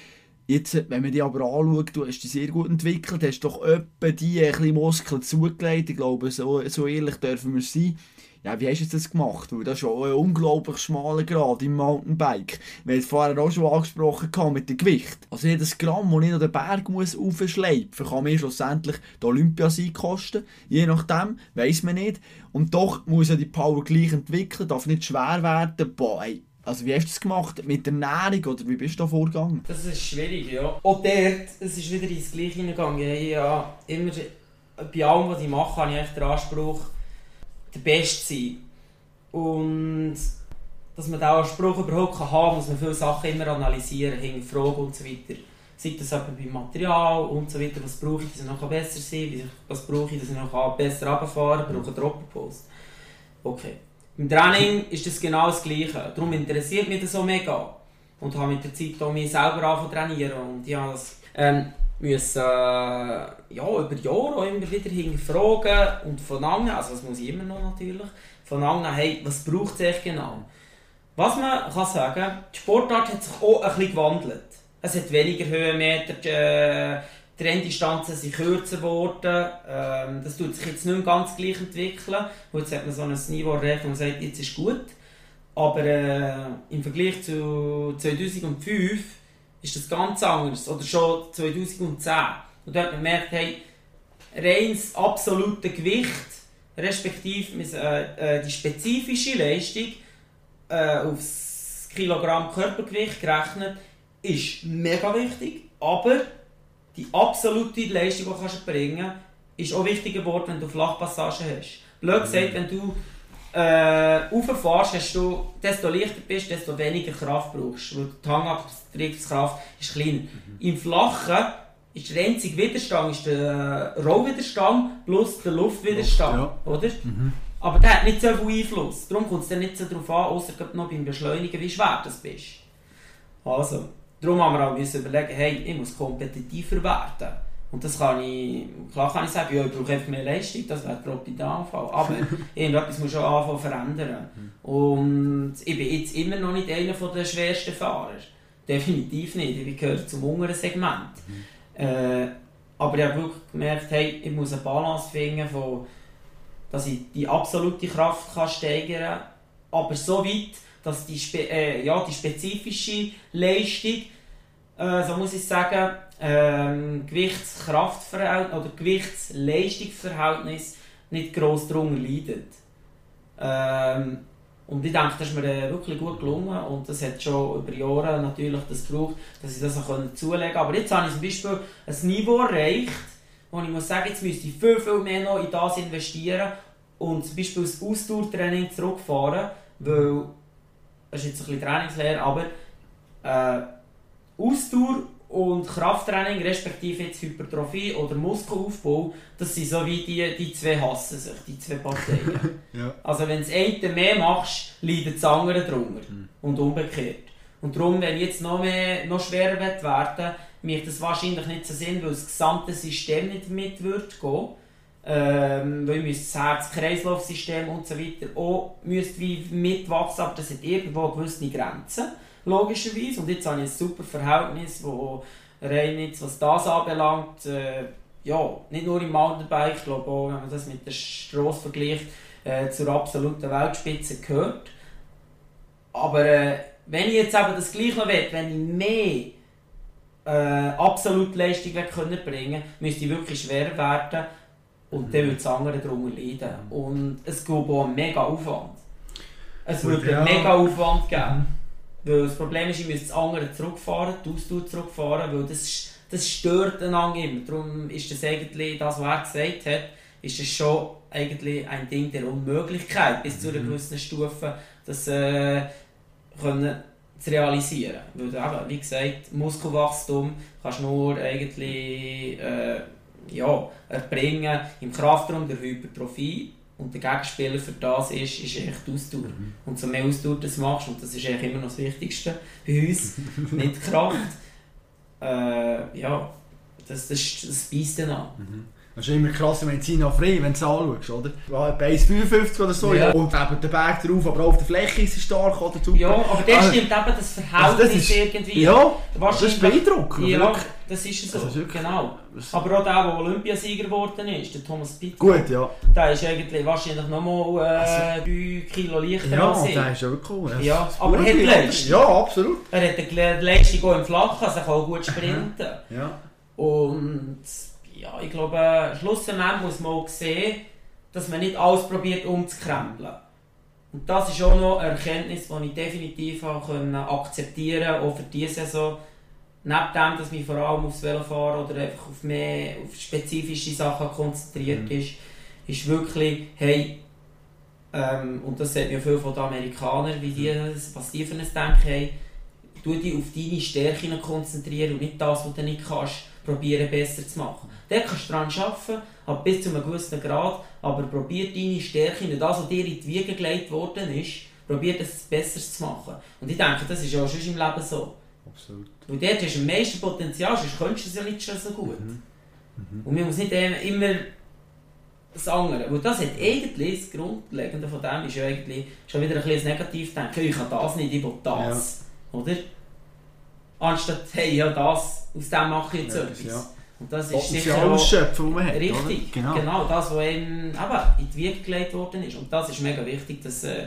Jetzt, wenn man dich aber anschaut, du hast dich sehr gut entwickelt, hast doch etwa die ein bisschen Muskeln zugelegt. Ich glaube, so, so ehrlich dürfen wir sein. Ja, wie hast du das gemacht? Weil das ist schon ein unglaublich schmaler Grad im Mountainbike. Wir haben es vorher auch schon angesprochen mit dem Gewicht. Also jedes Gramm, das ich an den Berg muss aufschleifen, kann mir schlussendlich die Olympiasieg kosten. Je nachdem, weiss man nicht. Und doch muss ja die Power gleich entwickeln, darf nicht schwer werden. Boah, ey, also wie hast du das gemacht? Mit der Ernährung oder wie bist du da vorgegangen? Das ist schwierig, ja. Auch dort, es ist wieder ins Gleiche hineingegangen. Ja immer, bei allem, was ich mache, habe ich echt den Anspruch, der Beste sein. Und dass man diesen Anspruch überhaupt haben kann, muss man viele Sachen immer analysieren, hinterfragen und so weiter. Sei das eben beim Material und so weiter, was brauche ich, dass ich noch besser sein kann, was brauche ich, dass ich noch besser runterfahren kann, brauche ich Dropperpost. Okay. Im Training ist das genau das Gleiche. Darum interessiert mich das so mega. Und habe mit der Zeit auch mich selber angefangen trainieren. Und ich das ähm, müssen, äh, ja, über Jahre auch immer wieder hinterfragen und von anderen, also das muss ich immer noch natürlich, von anderen, hey, was braucht es echt genau? Was man kann sagen, die Sportart hat sich auch ein bisschen gewandelt. Es hat weniger Höhenmeter, die, äh, Renndistanzen sind kürzer geworden. Ähm, das tut sich jetzt nicht mehr ganz gleich entwickeln. Und jetzt hat man so ein Niveau erreicht, man sagt, jetzt ist gut. Aber äh, im Vergleich zu 2005 ist das ganz anders. Oder schon 2010. Und da hat man gemerkt, hey, reines absolute Gewicht, respektive äh, äh, die spezifische Leistung äh, aufs Kilogramm Körpergewicht gerechnet, ist mega wichtig. Aber die absolute Leistung, die du bringen kannst, ist auch wichtiger geworden, wenn du Flachpassagen hast. Blöd gesagt, wenn du äh, rauffährst, du, desto leichter bist, desto weniger Kraft brauchst. Weil die Hangabtriebskraft ist kleiner. Im Flachen ist der einzige Widerstand ist der Rollwiderstand plus der Luftwiderstand. Ja. Oder? Aber der hat nicht so viel Einfluss. Darum kommt es dann nicht so darauf an, außer noch beim Beschleunigen, wie schwer du bist. Also, darum haben wir auch müssen überlegen, hey, ich muss kompetitiver werden. Und das kann ich, klar kann ich sagen, ja, ich brauche einfach mehr Leistung, das wäre der Optimalfall. Aber irgendetwas muss schon anfangen zu verändern. Und ich bin jetzt immer noch nicht einer der schwersten Fahrer. definitiv nicht. Ich gehöre zum unteren Segment. Äh, aber ich habe wirklich gemerkt, hey, ich muss eine Balance finden, von, dass ich die absolute Kraft kann steigern kann, aber so weit, dass die, spe äh, ja, die spezifische Leistung, äh, so muss ich sagen, ähm, Gewichtskraftverhältnis oder Gewichtsleistungsverhältnis nicht gross darunter leidet. Ähm, und ich denke, das ist mir äh, wirklich gut gelungen und das hat schon über Jahre natürlich das gebraucht, dass ich das auch zulegen konnte. Aber jetzt habe ich zum Beispiel ein Niveau erreicht, wo ich muss sagen, jetzt müsste ich viel, viel mehr noch in das investieren und zum Beispiel das Ausdauertraining zurückfahren, weil, das ist jetzt ein bisschen Trainingslehre, aber äh, Ausdauer und Krafttraining, respektive jetzt Hypertrophie oder Muskelaufbau, das sind so wie die, die zwei hassen sich, die zwei Parteien. Ja. Also wenn das eine mehr machst, leidet das andere drunter. Und umgekehrt. Und darum, wenn ich jetzt noch, mehr, noch schwerer werden macht das wahrscheinlich nicht so Sinn, weil das gesamte System nicht mit wird gehen. Ähm, weil müsste das Herz-Kreislauf-System und so weiter auch müsste wie mitwachsen, aber das hat irgendwo gewisse Grenzen logischerweise. Und jetzt habe ich ein super Verhältnis, wo rein jetzt, was das anbelangt, äh, ja, nicht nur im Mountainbike, ich glaube auch, wenn man das mit der Straße vergleicht, äh, zur absoluten Weltspitze gehört. Aber äh, wenn ich jetzt eben das Gleiche will, wenn ich mehr äh, absolute Leistung können bringen müsste ich wirklich schwer werden und dann würde das andere darunter leiden. Und es gibt auch einen mega Aufwand. Es würde Ja. einen mega Aufwand geben. Weil das Problem ist, ich müsste das andere zurückfahren, die Ausdauer zurückfahren, weil das, das stört einander immer. Darum ist das eigentlich, das was er gesagt hat, ist es schon eigentlich ein Ding der Unmöglichkeit, bis zu einer gewissen Stufe das äh, können zu realisieren. Weil eben, wie gesagt, Muskelwachstum kannst du nur eigentlich äh, ja, erbringen im Kraftraum der Hypertrophie und der Gegenspieler für das ist, ist die Ausdauer. Und so mehr Ausdauer du machst, und das ist eigentlich immer noch das Wichtigste bei uns, nicht Kraft, äh, ja, das, das, das beißt dann an. Das ist immer krass, wenn du noch frei, wenn du es anschaust, oder? Ja, bei 1,55 oder so. Ja. Und eben der Berg drauf, aber auch auf der Fläche ist er stark, oder? Super. Ja, aber dann Also- stimmt eben das Also Verhältnis das ist- irgendwie. Ja, das ist beeindruckend. Ja, das ist so, Das ist wirklich- genau. Das- Aber auch der, der Olympiasieger geworden ist, der Thomas Pitt, Gut, ja. der ist eigentlich wahrscheinlich nochmal äh, 3 Kilo leichter Ja, als ich. der ist ja wirklich cool. Ja, Das ist aber gut, hat ja. Leistung. Ja, absolut. Er hat eine Leistung auch im Flachen, also er kann auch gut sprinten. Ja. Und ja, ich glaube, schlussendlich muss man auch sehen, dass man nicht alles probiert umzukrempeln. Und das ist auch noch eine Erkenntnis, die ich definitiv können akzeptieren konnte, auch für diese Saison. Neben dem, dass mich vor allem aufs Velofahren oder einfach auf mehr auf spezifische Sachen konzentriert ist, ist wirklich, hey, ähm, und das sieht man viel von den Amerikanern, wie die, was die für ein Denken haben, tu dich auf deine Stärken konzentrieren und nicht das, was du nicht kannst, probieren besser zu machen. Dort kannst du daran arbeiten, aber bis zu einem gewissen Grad, aber probier deine Stärken, das, was dir in die Wiege gelegt worden ist, probier das besser zu machen. Und ich denke, das ist ja auch schon im Leben so. Absolut. Weil dort hast du am meisten Potenzial, sonst könntest du es ja nicht schon so gut. Und man muss nicht immer das andere. Weil das hat eigentlich, das Grundlegende von dem ist ja eigentlich schon wieder ein bisschen negativ denken. Ich kann das nicht, ich will das. Oder? Anstatt, hey, ja das, aus dem mache ich jetzt Ja, etwas. ja. Und das ist sicher auch ausschöpfen, das man hat. richtig. Oder? Genau. das, was eben, eben in die Wiege gelegt worden ist. Und das ist mega wichtig, dass äh,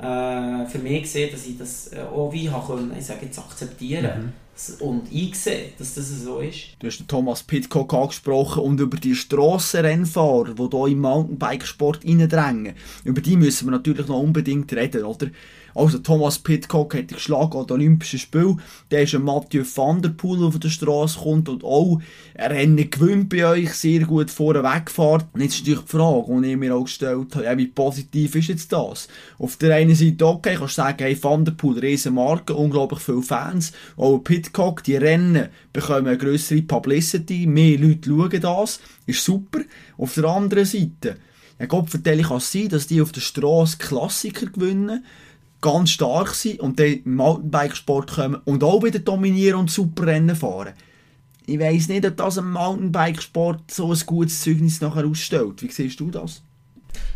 äh, für mich gesehen, dass ich das äh, auch wie habe können, ich sage jetzt akzeptieren und einsehen, dass das so ist. Du hast den Thomas Pitcock angesprochen und über die Strassenrennfahrer, die hier im Mountainbikesport reindrängen. Über die müssen wir natürlich noch unbedingt reden, oder? Also Thomas Pitcock hat geschlagen an den Olympischen Spielen. Der ist ein Mathieu van der Poel, auf der Straße kommt und auch ein Rennen gewinnt bei euch, sehr gut vorne wegfährt. Und jetzt ist natürlich die Frage, die ich mir auch gestellt habe, wie positiv ist jetzt das? Auf der einen Seite, okay, kannst du sagen, hey, Van der Poel, riesen Marke, unglaublich viele Fans. Auch Pitcock, die Rennen bekommen eine grössere Publicity, mehr Leute schauen das, ist super. Auf der anderen Seite, ja, Gott vertelle kann es sein, dass die auf der Straße Klassiker gewinnen, ganz stark sind und dann im Mountainbikesport kommen und auch wieder dominieren und super Rennen fahren. Ich weiss nicht, ob das im Mountainbikesport so ein gutes Zeugnis nachher ausstellt. Wie siehst du das?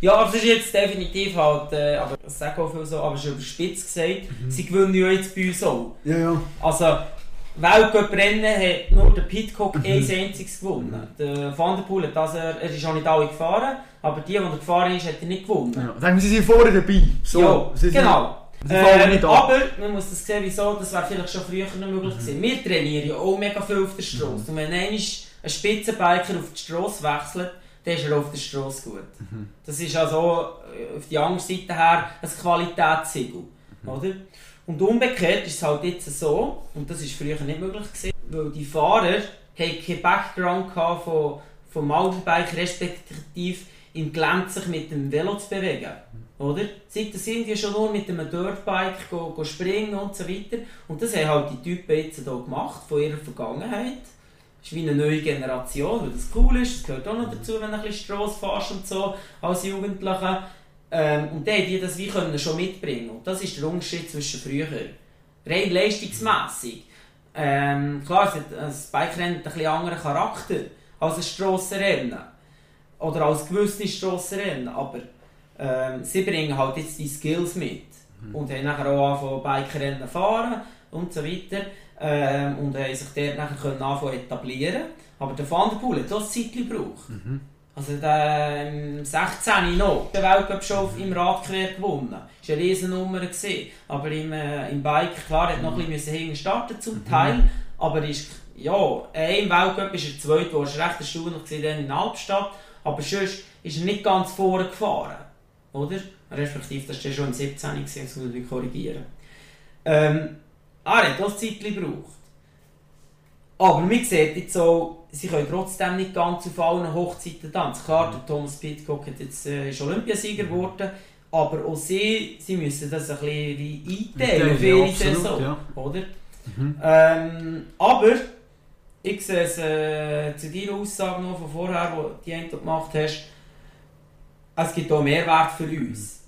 Ja, das ist jetzt definitiv halt, äh, aber das sage auch viel so, aber es ist überspitzt gesagt, Mhm. sie gewinnen ja jetzt bei uns auch. Ja, ja. Also, Weltcup-Rennen hat nur der Pitcock Mhm. ein einziges gewonnen. Der Van der Poel hat das, er, er ist auch nicht alle gefahren, aber die, die er gefahren ist, hat er nicht gewonnen. ja. Wir, sie sind vorne dabei. So, ja, sie sind- genau. sie fallen Ähm, nicht ab. aber man muss das sehen, wieso, das wäre vielleicht schon früher noch möglich gewesen. Wir trainieren ja auch mega viel auf der Straße. Und wenn einmal ein Spitzenbiker auf die Straße wechselt, dann ist er auf der Straße gut. Das ist also äh, auf die andere Seite her ein Qualitätssiegel. Oder? Und umgekehrt ist es halt jetzt so, und das ist früher nicht möglich gewesen, weil die Fahrer haben keinen Background gehabt von, vom Mountainbike, respektive im Gelände sich mit dem Velo zu bewegen. Oder? Seit sind die schon nur mit einem Dirtbike go, go springen und so weiter. Und das haben halt die Typen jetzt hier gemacht, von ihrer Vergangenheit. Das ist wie eine neue Generation, weil das cool ist. Das gehört auch noch dazu, wenn du ein bisschen Strasse fährst und so, als Jugendlicher. Ähm, und dann die das wie können schon mitbringen. Und das ist der Unterschied zwischen früher. Rein leistungsmässig. Ähm, klar, es hat- ein Bikerennen hat ein bisschen anderen Charakter als ein Strassenrennen. Oder als gewisse Strassenrennen. Aber ähm, sie bringen halt jetzt die Skills mit. Und haben nachher auch angefangen, Bikerennen fahren und so weiter. Ähm, und haben sich dort nachher können anfangen etablieren. Aber der Van der Poel hat ein Zeitchen gebraucht. Also der im 16 noch, der Weltcup schon auf- im Radquer gewonnen. Das war eine Riesennummer. Gewesen. Aber im, äh, im Bike, klar, hat noch ein bisschen hinten starten zum Teil. Aber ist, ja, äh, im Weltcup ist er zweit, wo er recht erstaunlich gewesen, dann in Albstadt. Aber sonst ist er nicht ganz vorne gefahren. Oder? Respektive, das war schon im 17. gewesen, das muss ich korrigieren. Ähm, er hat auch Zeitchen gebraucht. Aber man sieht jetzt auch, sie können trotzdem nicht ganz auf allen Hochzeiten tanzen. Klar, der Thomas Pitcock hat jetzt, äh, ist Olympiasieger geworden, aber auch sie, sie müssen das ein bisschen wie einteilen für ihre Saison. ja. Oder? Ähm, aber ich sehe es äh, zu deiner Aussage noch von vorher, die du gemacht hast, es gibt auch Mehrwert für uns.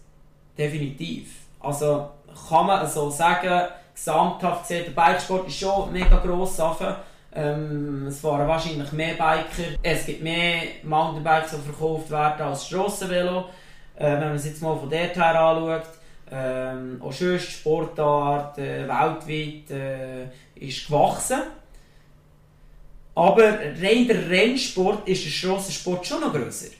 Definitiv. Also kann man so sagen, gesamthaft gesehen, der Bikesport ist schon mega gross. Sache. Ähm, es fahren wahrscheinlich mehr Biker. Es gibt mehr Mountainbikes, die verkauft werden als Strassenvelo. Äh, wenn man es jetzt mal von dort her anschaut. Ähm, auch sonst Sportart äh, weltweit äh, ist gewachsen. Aber rein der Rennsport ist der Strassensport schon noch grösser.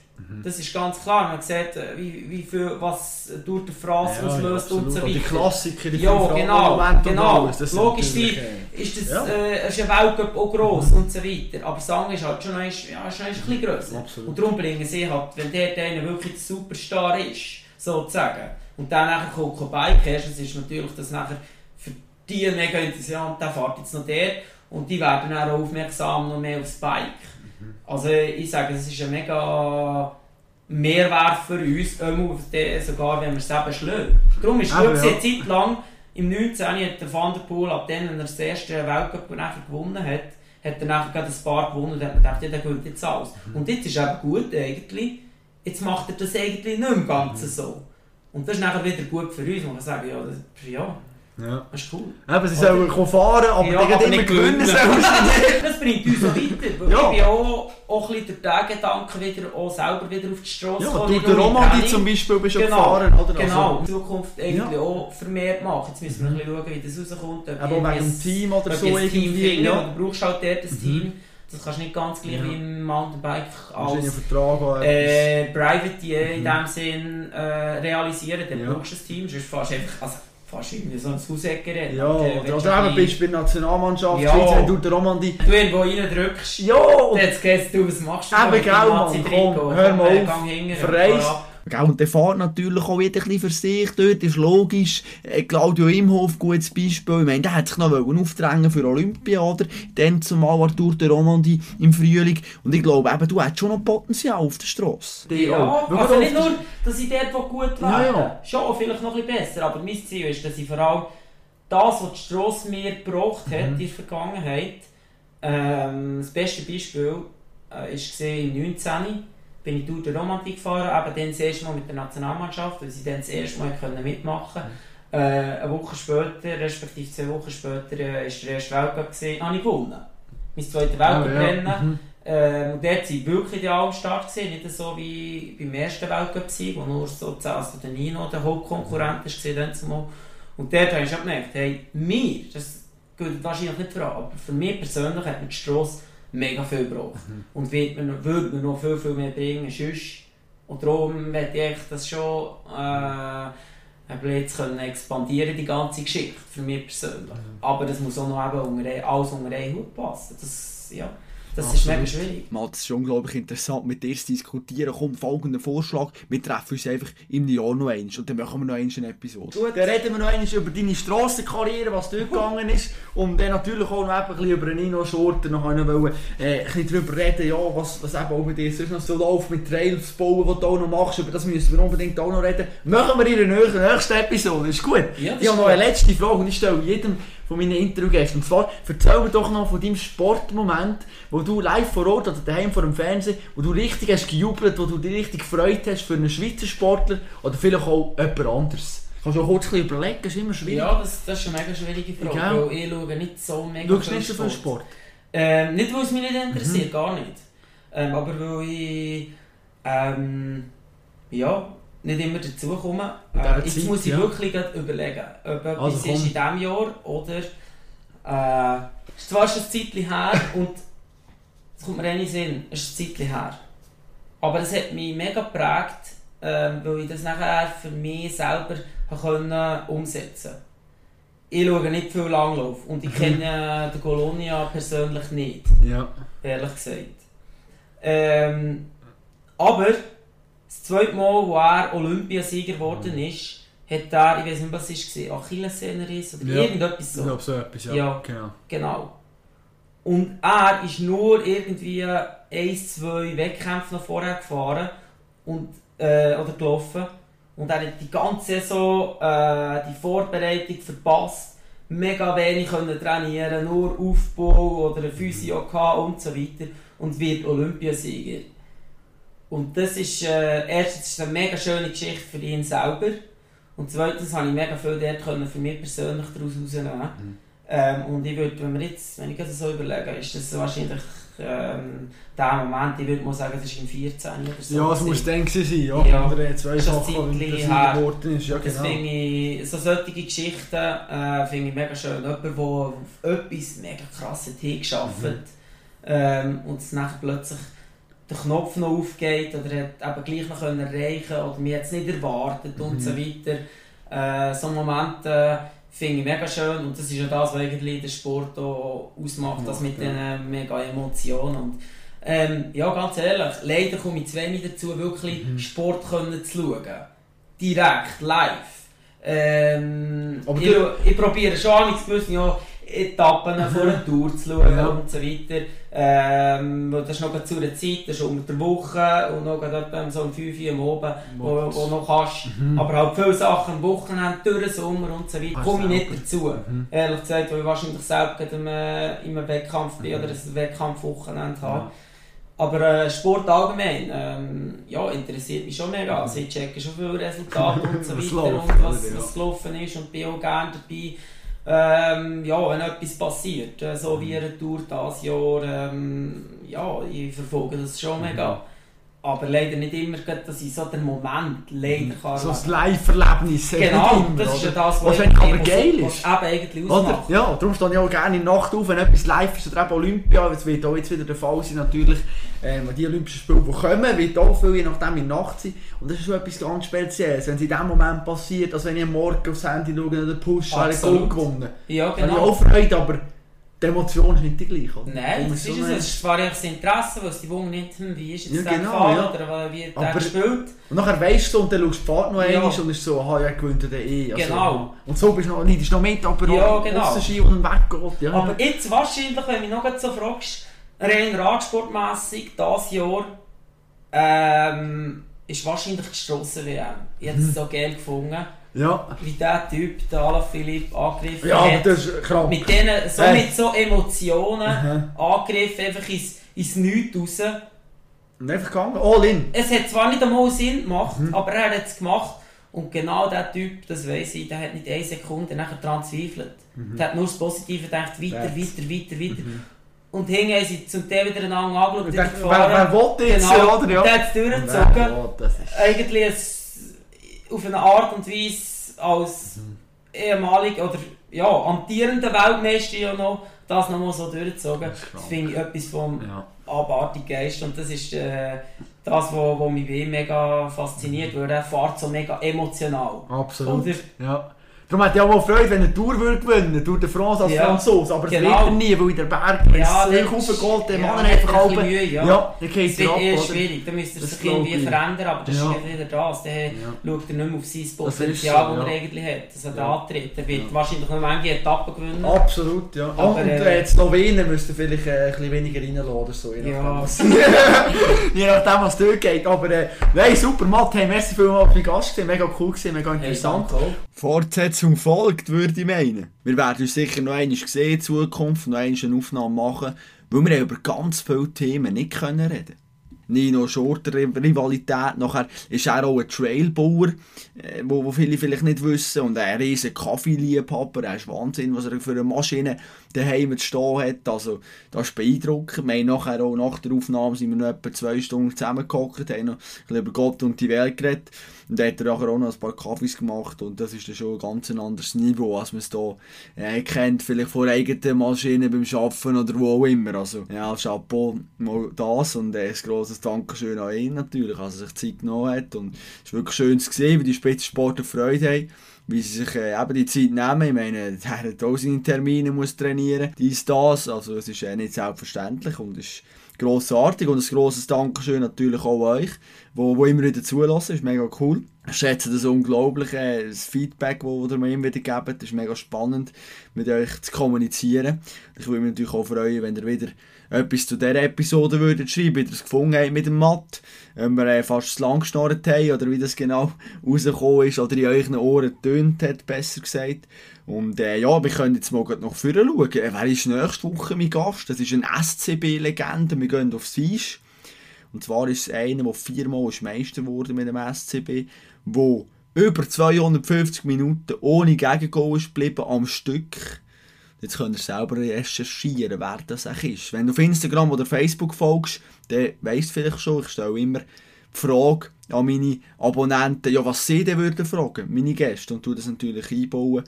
Das ist ganz klar. Man sieht, äh, wie, wie viel, was durch die Phrase auslöst und so absolut. Die weiter. Klassiker, die Ja, genau, und genau. alles, das Logisch, die- ist das Ja. äh, ist ein Weltcup auch gross und so weiter. Aber Sang ist halt schon noch, ja, ist noch ein bisschen grösser. Absolut. Und darum bringen sie halt, wenn der einer wirklich der Superstar ist, sozusagen, und dann nachher kommt kein Bike, erstens ist natürlich das nachher für die mega interessant, der fährt jetzt noch der und die werden dann auch aufmerksam noch mehr aufs Bike. Also ich sage, es ist ein mega Mehrwert für uns, den, sogar wenn wir es eben schlagen. Darum ist es gut, ja. Zeit lang, im 19. hat der Van der Poel, ab dann, wenn er das erste Weltcup gewonnen hat, hat er nachher gerade ein paar gewonnen und hat gedacht, ja, der gewinnt jetzt alles. Und jetzt ist eben gut eigentlich, jetzt macht er das eigentlich nicht im Ganzen so. Und das ist nachher wieder gut für uns, wo man sagen, ja, das, ja, Ja. das ist cool. Eben, sie sollen kommen fahren, aber Ja, die aber immer nicht gewinnen. gewinnen. Das bringt uns auch weiter. Weil Ja. Ich bin auch, auch ein bisschen durch den Gedanken wieder, auch selber wieder auf die Straße Ja, den nur im Romandie Training. zum Beispiel bist du Genau, gefahren, oder? Genau, Also, in Zukunft eigentlich Ja. auch vermehrt machen. Jetzt müssen wir ein bisschen schauen, wie das rauskommt. ob aber wegen irgendwie dem ein- Team oder so ein Team irgendwie. finden, Ja. oder Du brauchst halt dort ein Team. Das kannst du nicht ganz gleich Ja. wie im Mountainbike als Vertrag äh, Private in diesem Sinn äh, realisieren. Dann Ja. brauchst du ein Team, sonst fährst du einfach, also, du irgendwie so ein Hauseckgerät. Ja, Und, äh, oder, oder du eben bist du bei der Nationalmannschaft, Ja. Schweiz, wenn du der Romandie. Du irgendwo reindrückst, Ja! Und jetzt geht's du, was machst du? Eben, gell, Mann, komm, hör mal auf. gang Gell, und der fährt natürlich auch wieder ein bisschen für sich dort, ist logisch. Äh, Claudio Imhoff, gutes Beispiel. Ich meine, der hat sich noch aufdrängen für Olympia, oder? Dann zumal Arthur de Romandie im Frühling. Und ich glaube eben, du hast schon noch Potenzial auf der Straße. Die Ja. Schau also nicht nur, dass ich dort wo gut Ja, werde. ja. Schon, vielleicht noch ein bisschen besser. Aber mein Ziel ist, dass ich vor allem das, was die Strasse mir gebraucht hat Mhm. in der Vergangenheit, ähm, das beste Beispiel äh, ist gesehen im 19. bin ich durch die Romantik gefahren, eben dann das erste Mal mit der Nationalmannschaft, weil sie dann das erste Mal können mitmachen Mhm. äh, Eine Woche später, respektive zwei Wochen später, äh, ist der erste Weltcup gesehen, habe ich gewonnen. Mein zweites Ah, Weltcup-Rennen. ja. Mhm. Ähm, und dort waren wirklich die Allstart, gewesen, nicht so wie beim ersten Weltcup-Sieg, wo nur so also der Nino der Hauptkonkurrent war. Und dort habe ich schon gemerkt, hey, mir, das gilt wahrscheinlich nicht für alle, aber für mich persönlich hat mir die Strasse mega viel gebraucht. Mhm. Und wird mir, würde mir noch viel, viel mehr bringen, sonst. Und darum möchte ich das schon äh, jetzt können expandieren, die ganze Geschichte, für mich persönlich. Mhm. Aber das muss auch noch eben unter, alles unter einen Hut passen. Das, ja. Das Absolut. ist mega schwierig. Mats, es ist unglaublich interessant, mit dir zu diskutieren. Kommt folgender Vorschlag. Wir treffen uns einfach im Jahr noch einmal und dann machen wir noch eine Episode. Gut, dann reden wir noch einmal über deine Strassenkarriere, was dort gegangen ist. Und dann natürlich auch noch ein bisschen über Nino Schurter. Noch wollen, äh, ein bisschen darüber reden, ja, was, was eben auch bei dir sonst noch so läuft mit Trails bauen, was du auch noch machst. Über das müssen wir unbedingt auch noch reden. Machen wir in der nächsten Episode. Ist gut? Ja, ich habe noch eine letzte Frage und ich stelle jedem von meinen Interviewgästen. Und zwar, erzähl mir doch noch von deinem Sportmoment, wo du live vor Ort oder daheim vor dem Fernsehen, wo du richtig hast gejubelt, wo du dich richtig gefreut hast für einen Schweizer Sportler oder vielleicht auch jemand anderes. Kannst du auch kurz überlegen, ist immer schwierig. Ja, das, das ist eine mega schwierige Frage, ja. weil ich schaue nicht so mega Schaust viel nicht so viel Sport? Ähm, nicht, weil es mich nicht interessiert, mhm. gar nicht. Ähm, aber weil ich ähm, ja, nicht immer dazukommen. Äh, jetzt Zeit, muss ich ja. wirklich überlegen, ob etwas also, ist in diesem Jahr oder äh, ist zwar schon ein Zeitchen her und es kommt mir in Sinn, es ist ein Zeitchen her. Aber es hat mich mega geprägt, äh, weil ich das nachher für mich selber können umsetzen konnte. Ich schaue nicht viel Langlauf und ich kenne den Colonia persönlich nicht. Ja. Ehrlich gesagt. Ähm, aber das zweite Mal, wo er Olympiasieger geworden mhm. ist, hat er, ich weiß nicht, was es war, Achillessehnenriss oder ja. irgendetwas so. Ich glaube so etwas, ja. ja. Genau. genau. Und er ist nur irgendwie ein, zwei Wettkämpfe noch vorher gefahren und, äh, oder gelaufen. Und er hat die ganze Saison äh, die Vorbereitung verpasst. Mega wenig können trainieren, nur Aufbau oder ein Physio und so weiter. Und wird Olympiasieger. Und das ist, äh, erstens ist eine mega schöne Geschichte für ihn selber. Und zweitens habe ich mega viel dort können für mich persönlich daraus herausnehmen. Mhm. Ähm, und ich würde, wenn wir jetzt, wenn ich das so überlege, ist das wahrscheinlich ähm, der Moment, ich würde mal sagen, das ist im 14 oder so. Ja, es muss dann sein, ja. ja. Oder zwei Sachen, das geworden ist. Ja, genau. Ich, so solche Geschichten äh, finde ich mega schön. Jemand, der auf etwas mega krasses hingeschafft mhm. ähm, und es nachher plötzlich der Knopf noch aufgeht oder hat eben gleich noch können erreichen oder mir jetzt nicht erwartet mhm. und so weiter. Äh, so Momente äh, finde ich mega schön und das ist ja das, was eigentlich den Sport auch ausmacht, das mit ja. den mega Emotionen. Und, ähm, ja, ganz ehrlich, leider komme ich zu wenig dazu, wirklich mhm. Sport können zu schauen. Direkt, live. Ähm, ich, ich probiere schon, ich gewusst, ja, Etappen vor der Tour zu schauen ja. und so weiter. Ähm, das ist noch zu einer Zeit, das ist unter der Woche und noch etwa so um 5 Uhr am Abend, wo, wo noch kannst. Mhm. Aber halt viele Sachen am Wochenende, durch den Sommer und so weiter, komme ich nicht dazu. Mhm. Ehrlich gesagt, weil ich wahrscheinlich selbst in einem Wettkampf bin mhm. oder ein Wettkampfwochenende habe. Ja. Aber äh, Sport allgemein, ähm, ja, interessiert mich schon mega. Also ich checke schon viele Resultate und so weiter und was, was gelaufen ist und bin auch gerne dabei ähm, ja, wenn etwas passiert, äh, so wie eine Tour dieses Jahr, ähm, ja, ich verfolge das schon mega. Mhm. Aber leider nicht immer, dass ich so den Moment leider kann. So ein Live-Erlebnis. Genau, immer, das ist ja das, was, was aber geil ist. Was eben eigentlich ausmacht. Oder? Ja, darum stehe ich auch gerne in der Nacht auf, wenn etwas live ist, oder eben Olympia, das wird auch jetzt wieder der Fall sein, natürlich, ähm, die Olympischen Spiele, die kommen, wird auch viel je nachdem in der Nacht sein. Und das ist schon etwas ganz Spezielles, wenn es in dem Moment passiert, als wenn ich am Morgen aufs Handy schaue oder Push, habe ich gewonnen. Ja, genau. Habe ich auch Freude, aber die Emotion ist nicht die gleiche. Oder? Nein, das ist es. Es ist zwar das Interesse, was die Wohnung nicht, hm, wie ist jetzt ja, genau, Fall ja. oder wie der Aber. Und nachher weißt du und dann schaust du die Fahrt noch ja. einmal und ist so, aha, ja, gewinnt er eh. Also, genau. Und so bist du noch, nicht, noch mit, aber ja, genau. Ski und weggeht. Ja. Aber jetzt wahrscheinlich, wenn du mich noch so fragst, rein radsportmässig, dieses Jahr, ähm, ist wahrscheinlich die Strassen-WM. Ich hätte es mhm. so geil gefunden. Ja. Wie der Typ, der Alaphilippe, angegriffen ja, hat. das ist krank. Mit, denen, so, hey. mit so Emotionen mhm. angegriffen, einfach ins, ins Nichts raus. Und einfach gegangen, all in. Es hat zwar nicht einmal Sinn gemacht, mhm. aber er hat es gemacht. Und genau der Typ, das weiß ich, der hat nicht eine Sekunde nachher daran zweifelt. Mhm. Der hat nur das Positive gedacht, weiter, weiter, weiter, weiter. Mhm. Und hinten haben sie zum Teil wieder einander angeschaut und Wer, wer, will jetzt, Genau, oder? Ja. der hat es durchgezogen. Das. Eigentlich ein, auf eine Art und Weise als ehemalig oder ja, amtierender Weltmeister ja noch, das nochmal so durchgezogen. Das Das finde ich etwas vom Ja. abartigen Geist und das ist äh, das, was wo, wo mich mega fasziniert, weil er fährt so mega emotional. Absolut. Oder? Ja. Darum hat ja auch Freude, wenn er Tour würde gewinnen Tour de France als Ja. Franzose. Aber das Genau. wird er nie, weil in der Berg Ja, ja, ist so hochgeholt, der ja, Mann der einfach halb... Mühe, ja. Ja, der Es geht wird ab, eher oder? schwierig, da müsste er Das sich irgendwie verändern, aber das Ja. ist wieder das. Dann Ja. schaut er nicht mehr auf sein Das ist Potenzial, so, das er ja. eigentlich hat, dass er Ja. da antritt. Er wird Ja. wahrscheinlich noch manche Etappen gewinnen. Absolut, ja. Aber, und äh, äh, die Slowenen müssten vielleicht äh, ein bisschen weniger reinlassen oder so. Je Ja. nachdem, was, je nachdem, was dort geht. Aber äh, nein, super, Matt, hey, merci vielmals für den Gast. Mega cool gewesen, mega interessant. Hey, Fortsetzung folgt, würde ich meinen. Wir werden uns sicher noch einmal sehen in Zukunft, noch einmal eine Aufnahme machen, weil wir über ganz viele Themen nicht können reden Nino Schurter Rivalität, nachher ist er auch ein Trailbauer, äh, wo, wo viele vielleicht nicht wissen, und ein riesen Kaffeeliebhaber, er ist Wahnsinn, was er für eine Maschine daheim zu stehen hat, also das ist beeindruckend. Wir haben nachher auch nach der Aufnahme sind wir noch etwa zwei Stunden zusammengehockt, haben noch ein über Gott und die Welt geredet, und dann hat er auch noch ein paar Kaffees gemacht, und das ist dann schon ein ganz anderes Niveau, als man es hier äh, kennt, vielleicht von eigenen Maschinen beim Arbeiten oder wo auch immer, also ja, Chapeau, mal das, und äh, ein grosses Dankeschön an ihn natürlich, dass er sich Zeit genommen hat, und es ist wirklich schön zu sehen, wie die Spitzensportler Freude haben, wie sie sich äh, eben die Zeit nehmen. Ich meine, der hat auch seine Termine, muss trainieren, dies, das. Also es ist äh, nicht selbstverständlich und ist grossartig. Und ein grosses Dankeschön natürlich auch euch, wo, wo immer wieder zulassen. ist mega cool. Ich schätze das unglaublich, äh, das Feedback, das ihr mir immer wieder gebt. Das ist mega spannend, mit euch zu kommunizieren. Ich würde mich natürlich auch freuen, wenn ihr wieder etwas zu dieser Episode würdet schreiben, wie ihr es gefunden habt mit dem Matt, wenn wir äh, fast zu lang geschnarrt haben oder wie das genau rausgekommen ist oder in euren Ohren getönt hat, besser gesagt. Und äh, ja, wir können jetzt mal noch vorne schauen. Äh, wer ist nächste Woche mein Gast? Das ist eine SCB-Legende, wir gehen aufs Eis. Und zwar ist es einer, der viermal ist Meister wurde mit dem SCB, wo über 250 Minuten ohne Gegengol ist geblieben am Stück. Jetzt könnt ihr selber recherchieren, wer das eigentlich ist. Wenn du auf Instagram oder Facebook folgst, dann weisst du vielleicht schon, ich stelle immer die Frage an meine Abonnenten, ja, was sie denn würden fragen, meine Gäste, und tu das natürlich einbauen.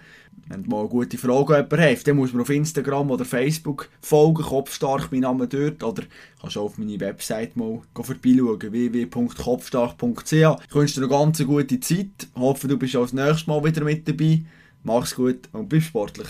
Wenn mal eine gute Frage an jemanden hast, dann muss man auf Instagram oder Facebook folgen, Kopfstark, mein Name dort, oder kannst auch auf meine Website mal vorbeischauen, www.kopfstark.ch. Ich wünsche dir eine ganz gute Zeit, hoffe du bist auch das nächste Mal wieder mit dabei. Mach's gut und bleib sportlich.